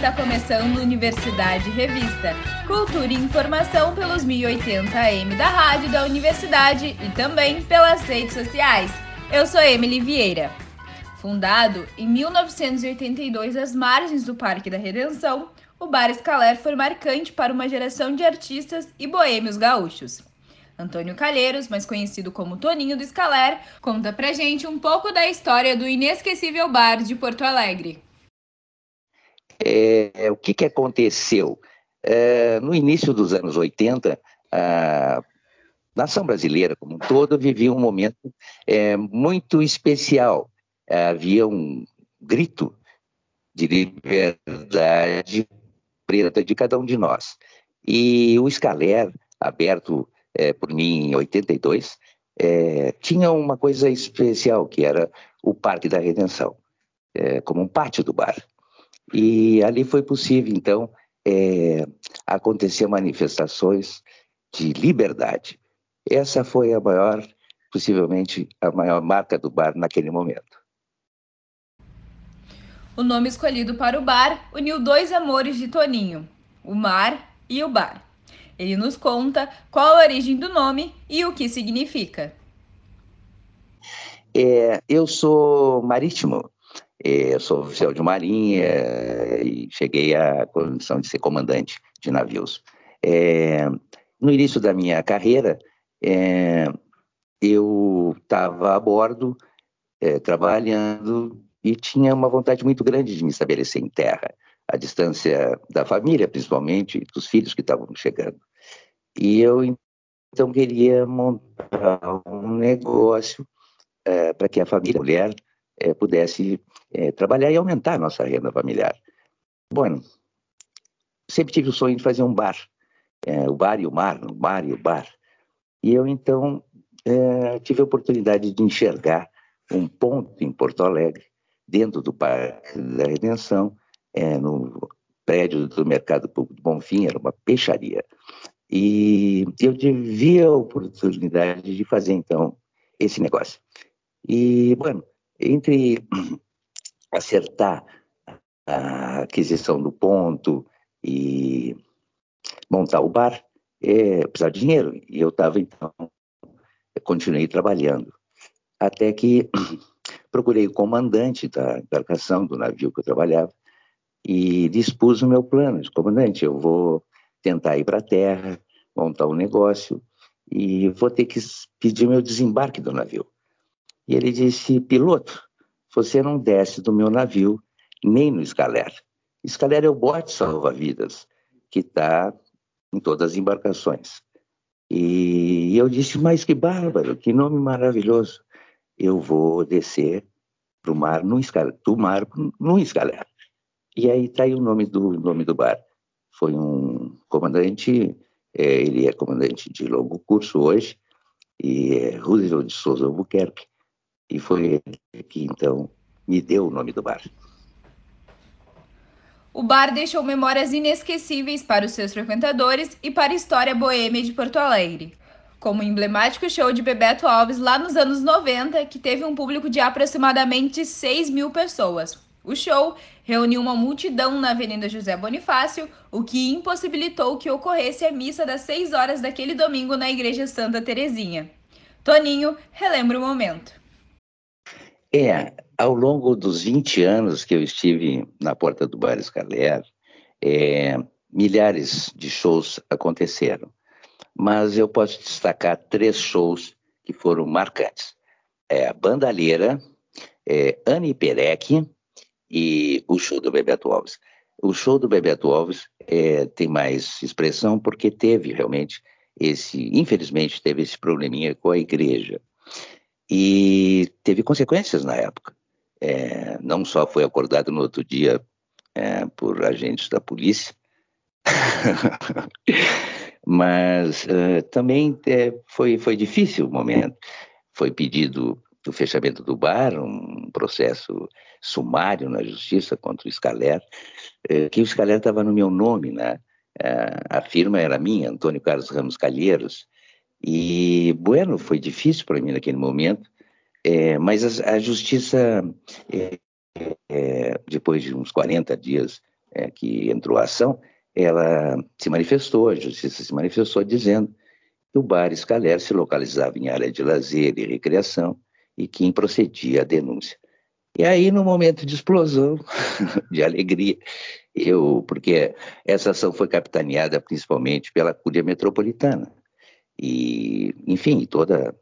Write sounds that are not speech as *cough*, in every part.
Está começando Universidade Revista. Cultura e informação pelos 1080 AM da rádio da universidade e também pelas redes sociais. Eu sou Emily Vieira. Fundado em 1982 às margens do Parque da Redenção, o Bar Escaler foi marcante para uma geração de artistas e boêmios gaúchos. Antônio Calheiros, mais conhecido como Toninho do Escaler, conta pra gente um pouco da história do inesquecível bar de Porto Alegre. É, o que, que aconteceu? É, no início dos anos 80, a nação brasileira como um todo vivia um momento é, muito especial. Havia um grito de liberdade preta de cada um de nós. E o Scaler, aberto é, por mim em 82, é, tinha uma coisa especial, que era o Parque da Redenção, é, como um pátio do bar. E ali foi possível, então, é, acontecer manifestações de liberdade. Essa foi a maior, possivelmente, a maior marca do bar naquele momento. O nome escolhido para o bar uniu dois amores de Toninho, o mar e o bar. Ele nos conta qual a origem do nome e o que significa. É, eu sou marítimo, é, sou oficial de marinha é, e cheguei à condição de ser comandante de navios. É, no início da minha carreira, é, eu estava a bordo, é, trabalhando e tinha uma vontade muito grande de me estabelecer em terra, a distância da família, principalmente, dos filhos que estavam chegando. E eu então queria montar um negócio para que a família, a mulher, pudesse é, trabalhar e aumentar a nossa renda familiar. Bom, sempre tive o sonho de fazer um bar, é, o bar e o mar, o mar e o bar. E eu então é, tive a oportunidade de enxergar um ponto em Porto Alegre, dentro do Parque da Redenção, é, no prédio do Mercado Público do Bonfim, era uma peixaria. E eu tive a oportunidade de fazer, então, esse negócio. E, bueno, entre acertar a aquisição do ponto e montar o bar, é, precisava de dinheiro. E eu estava, então, continuei trabalhando. Até que *clears throat* procurei o comandante da embarcação do navio que eu trabalhava e dispus o meu plano. Comandante, eu vou tentar ir para a terra, montar um negócio e vou ter que pedir meu desembarque do navio. E ele disse, piloto, você não desce do meu navio nem no escaler. Escaler é o bote salva-vidas que está em todas as embarcações. E eu disse, mas que bárbaro, que nome maravilhoso. Eu vou descer pro mar, no escaler, do mar no escaler. E aí está aí o nome do, nome do bar foi um comandante, é, ele é comandante de longo curso hoje, e é Roosevelt de Souza Albuquerque, e foi ele que então me deu o nome do bar. O bar deixou memórias inesquecíveis para os seus frequentadores e para a história boêmia de Porto Alegre, como o emblemático show de Bebeto Alves lá nos anos 90, que teve um público de aproximadamente 6 mil pessoas. O show reuniu uma multidão na Avenida José Bonifácio, o que impossibilitou que ocorresse a missa das 6 horas daquele domingo na Igreja Santa Terezinha. Toninho relembra o momento. É, ao longo dos 20 anos que eu estive na porta do Bar Escaler, é, milhares de shows aconteceram. Mas eu posso destacar três shows que foram marcantes. É a Bandalheira, é, Anne Perec e o show do Bebeto Alves. O show do Bebeto Alves é, tem mais expressão porque teve realmente esse, infelizmente, teve esse probleminha com a igreja. E teve consequências na época. É, não só foi acordado no outro dia é, por agentes da polícia, *laughs* mas uh, também é, foi, foi difícil o momento. Foi pedido o fechamento do bar, um processo sumário na justiça contra o Scaler, eh, que o Scaler estava no meu nome, né? Eh, a firma era minha, Antônio Carlos Ramos Calheiros, e, bueno, foi difícil para mim naquele momento, é, mas a, a justiça, é, é, depois de uns 40 dias é, que entrou a ação, ela se manifestou, a justiça se manifestou dizendo que o bar Escaler se localizava em área de lazer e recreação e quem procedia à denúncia. E aí, no momento de explosão, *laughs* de alegria, eu, porque essa ação foi capitaneada principalmente pela Cúria Metropolitana. E, enfim, toda,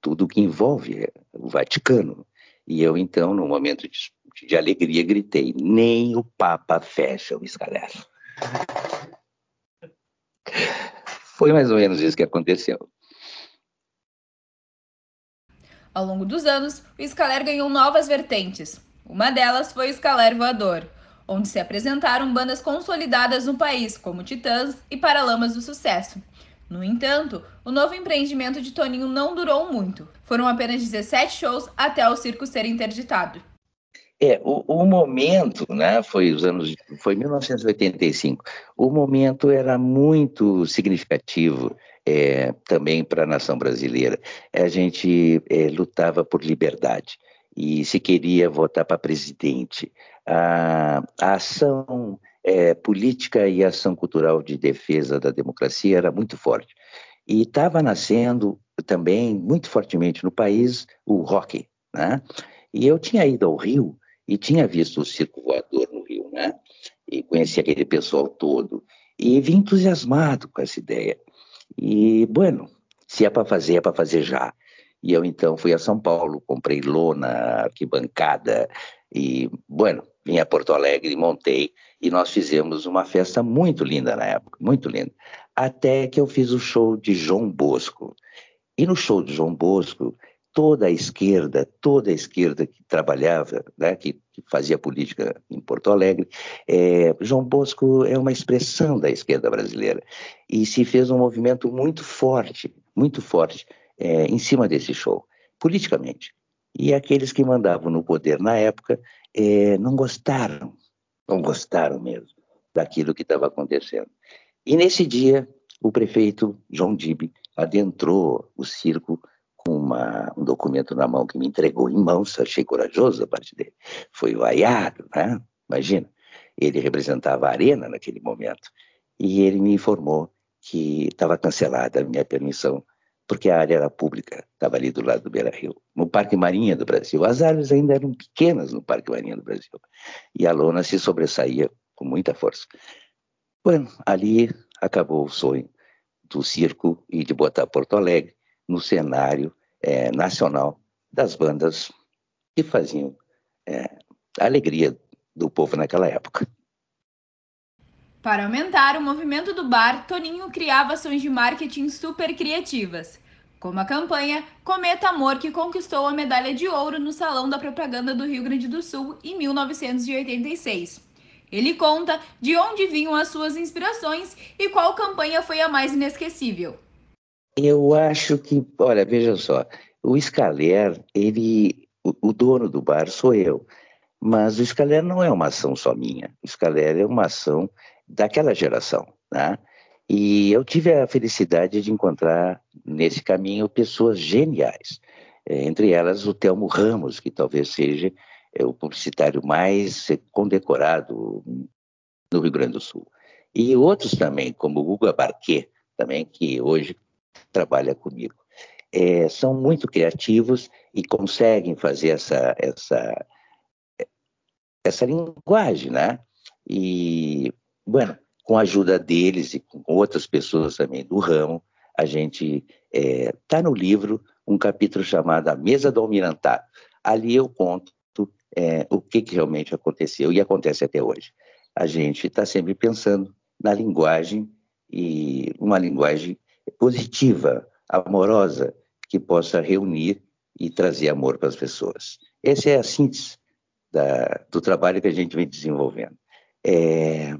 tudo que envolve o Vaticano. E eu, então, no momento de, de alegria, gritei: nem o Papa fecha o escalero. Foi mais ou menos isso que aconteceu. Ao longo dos anos, o Scaler ganhou novas vertentes. Uma delas foi o Scaler Voador, onde se apresentaram bandas consolidadas no país, como Titãs e Paralamas do Sucesso. No entanto, o novo empreendimento de Toninho não durou muito. Foram apenas 17 shows até o circo ser interditado. É, o, o, momento, né, foi os anos, foi 1985. O momento era muito significativo é, também para a nação brasileira. A gente é, lutava por liberdade e se queria votar para presidente. A, a ação é, política e ação cultural de defesa da democracia era muito forte. E estava nascendo também muito fortemente no país o rock. Né? E eu tinha ido ao Rio e tinha visto o circo voador no Rio, né? E conheci aquele pessoal todo. E vim entusiasmado com essa ideia. E, bueno, se é para fazer, é para fazer já. E eu então fui a São Paulo, comprei lona, arquibancada e, bueno, vim a Porto Alegre, montei e nós fizemos uma festa muito linda na época, muito linda. Até que eu fiz o show de João Bosco. E no show de João Bosco, toda a esquerda, toda a esquerda que trabalhava, né, que, que fazia política em Porto Alegre, é, João Bosco é uma expressão da esquerda brasileira e se fez um movimento muito forte, muito forte é, em cima desse show, politicamente. E aqueles que mandavam no poder na época é, não gostaram, não gostaram mesmo daquilo que estava acontecendo. E nesse dia, o prefeito João Dibe adentrou o circo com uma, um documento na mão que me entregou em mãos, achei corajoso a parte dele. Foi vaiado, né? Imagina. Ele representava a arena naquele momento. E ele me informou que estava cancelada a minha permissão porque a área era pública, estava ali do lado do Beira Rio, no Parque Marinha do Brasil. As árvores ainda eram pequenas no Parque Marinha do Brasil. E a lona se sobressaía com muita força. Bueno, ali acabou o sonho do circo e de botar Porto Alegre no cenário é, nacional das bandas que faziam é, a alegria do povo naquela época. Para aumentar o movimento do bar, Toninho criava ações de marketing super criativas, como a campanha Cometa Amor, que conquistou a medalha de ouro no Salão da Propaganda do Rio Grande do Sul em 1986. Ele conta de onde vinham as suas inspirações e qual campanha foi a mais inesquecível. Eu acho que, olha, veja só, o Scaler, ele, o, o dono do bar sou eu, mas o Scaler não é uma ação só minha. O Scaler é uma ação daquela geração, né? E eu tive a felicidade de encontrar nesse caminho pessoas geniais, é, entre elas o Telmo Ramos, que talvez seja é, o publicitário mais condecorado no Rio Grande do Sul. E outros também, como o Guga Barquet, também, que hoje trabalha comigo. É, são muito criativos e conseguem fazer essa, essa, essa linguagem, né? E Bueno, com a ajuda deles e com outras pessoas também do ramo, a gente está é, no livro um capítulo chamado A Mesa do Almirantado. Ali eu conto é, o que, que realmente aconteceu e acontece até hoje. A gente está sempre pensando na linguagem e uma linguagem positiva, amorosa, que possa reunir e trazer amor para as pessoas. Essa é a síntese da, do trabalho que a gente vem desenvolvendo. É,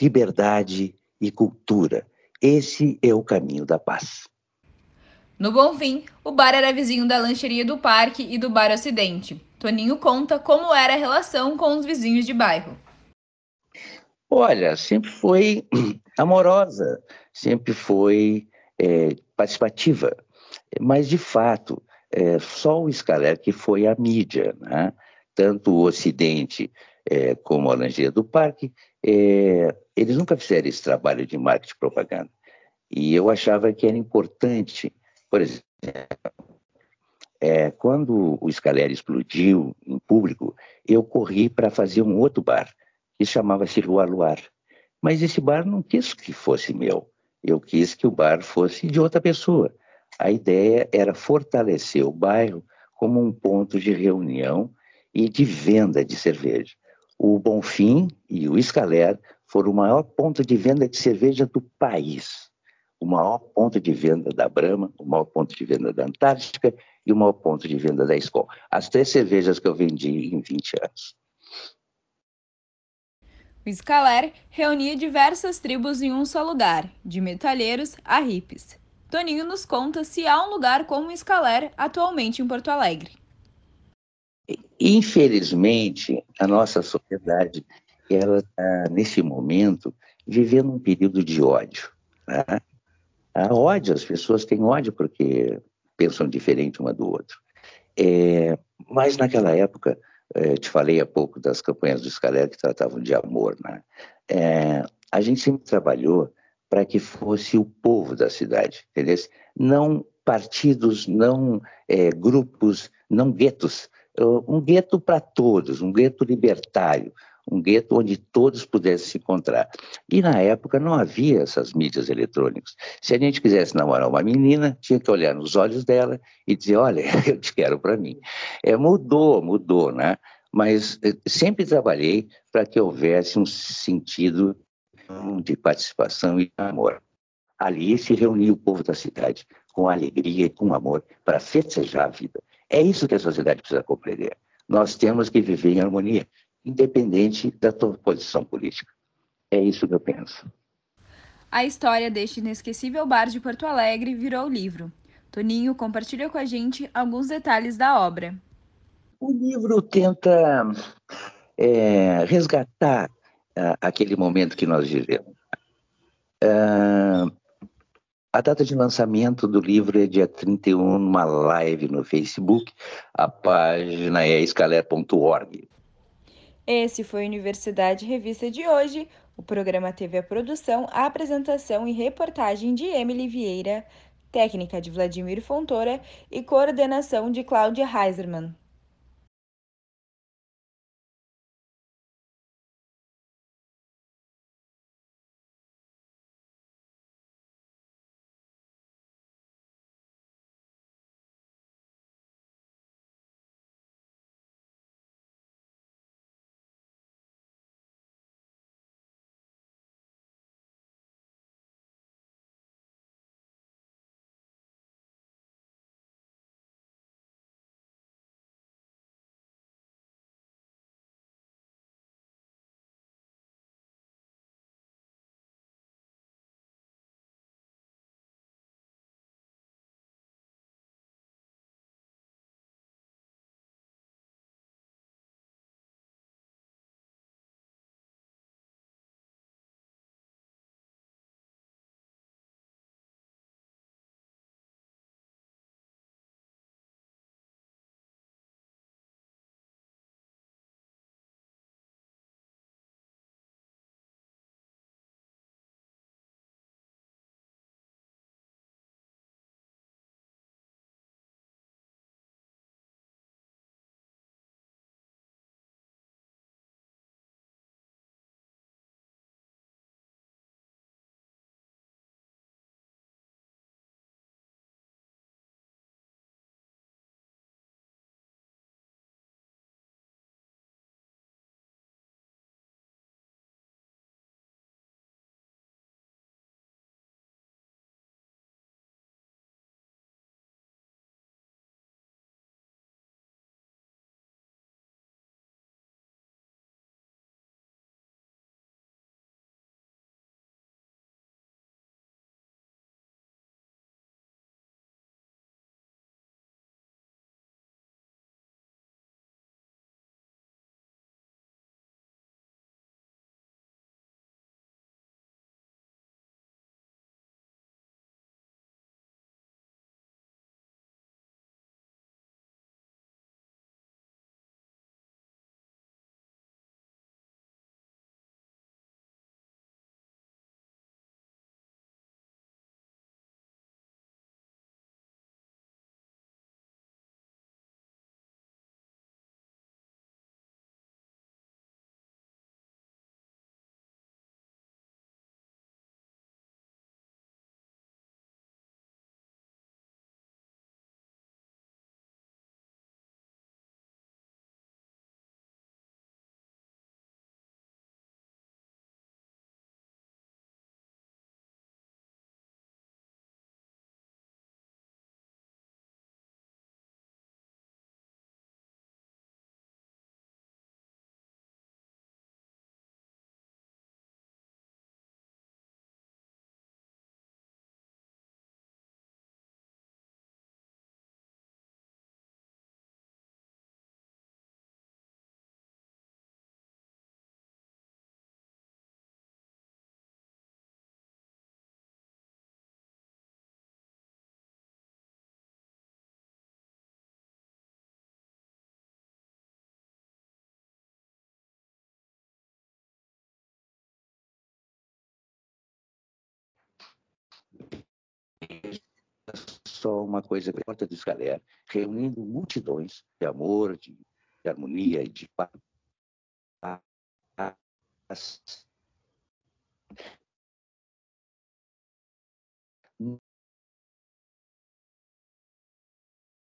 liberdade e cultura. Esse é o caminho da paz. No Bonfim, o bar era vizinho da lancheria do Parque e do Bar Ocidente. Toninho conta como era a relação com os vizinhos de bairro. Olha, sempre foi *clears throat* amorosa, sempre foi é, participativa, mas de fato, é, só o Scaler que foi a mídia, né? tanto o Ocidente é, como a Laranjeira do Parque, é, eles nunca fizeram esse trabalho de marketing e propaganda. E eu achava que era importante, por exemplo, é, quando o Scaleri explodiu em público, eu corri para fazer um outro bar, que chamava-se Rua Luar. Mas esse bar não quis que fosse meu, eu quis que o bar fosse de outra pessoa. A ideia era fortalecer o bairro como um ponto de reunião e de venda de cerveja. O Bonfim e o Scaler foram o maior ponto de venda de cerveja do país. O maior ponto de venda da Brahma, o maior ponto de venda da Antártica e o maior ponto de venda da Skol. As três cervejas que eu vendi em 20 anos. O Scaler reunia diversas tribos em um só lugar, de metalheiros a hippies. Toninho nos conta se há um lugar como o Scaler atualmente em Porto Alegre. Infelizmente, a nossa sociedade ela está, nesse momento, vivendo um período de ódio. Né? Ódio, as pessoas têm ódio porque pensam diferente uma do outro. É, mas naquela época, é, te falei há pouco das campanhas do Scaler que tratavam de amor, né? É, a gente sempre trabalhou para que fosse o povo da cidade, entendeu? Não partidos, não é, grupos, não guetos, um gueto para todos, um gueto libertário, um gueto onde todos pudessem se encontrar. E na época não havia essas mídias eletrônicas. Se a gente quisesse namorar uma menina, tinha que olhar nos olhos dela e dizer: Olha, *laughs* eu te quero para mim. É, mudou, mudou, né? Mas eh, sempre trabalhei para que houvesse um sentido de participação e amor. Ali se reunia o povo da cidade com alegria e com amor para festejar a vida. É isso que a sociedade precisa compreender. Nós temos que viver em harmonia, independente da tua posição política. É isso que eu penso. A história deste inesquecível bar de Porto Alegre virou livro. Toninho compartilha com a gente alguns detalhes da obra. O livro tenta é, resgatar uh, aquele momento que nós vivemos. Uh, a data de lançamento do livro é dia 31, numa live no Facebook. A página é escaler.org. Esse foi a Universidade Revista de hoje. O programa teve a produção, a apresentação e reportagem de Emily Vieira, técnica de Vladimir Fontoura e coordenação de Cláudia Heiserman. Só uma coisa que porta dos galera, reunindo multidões de amor, de, de harmonia e de paz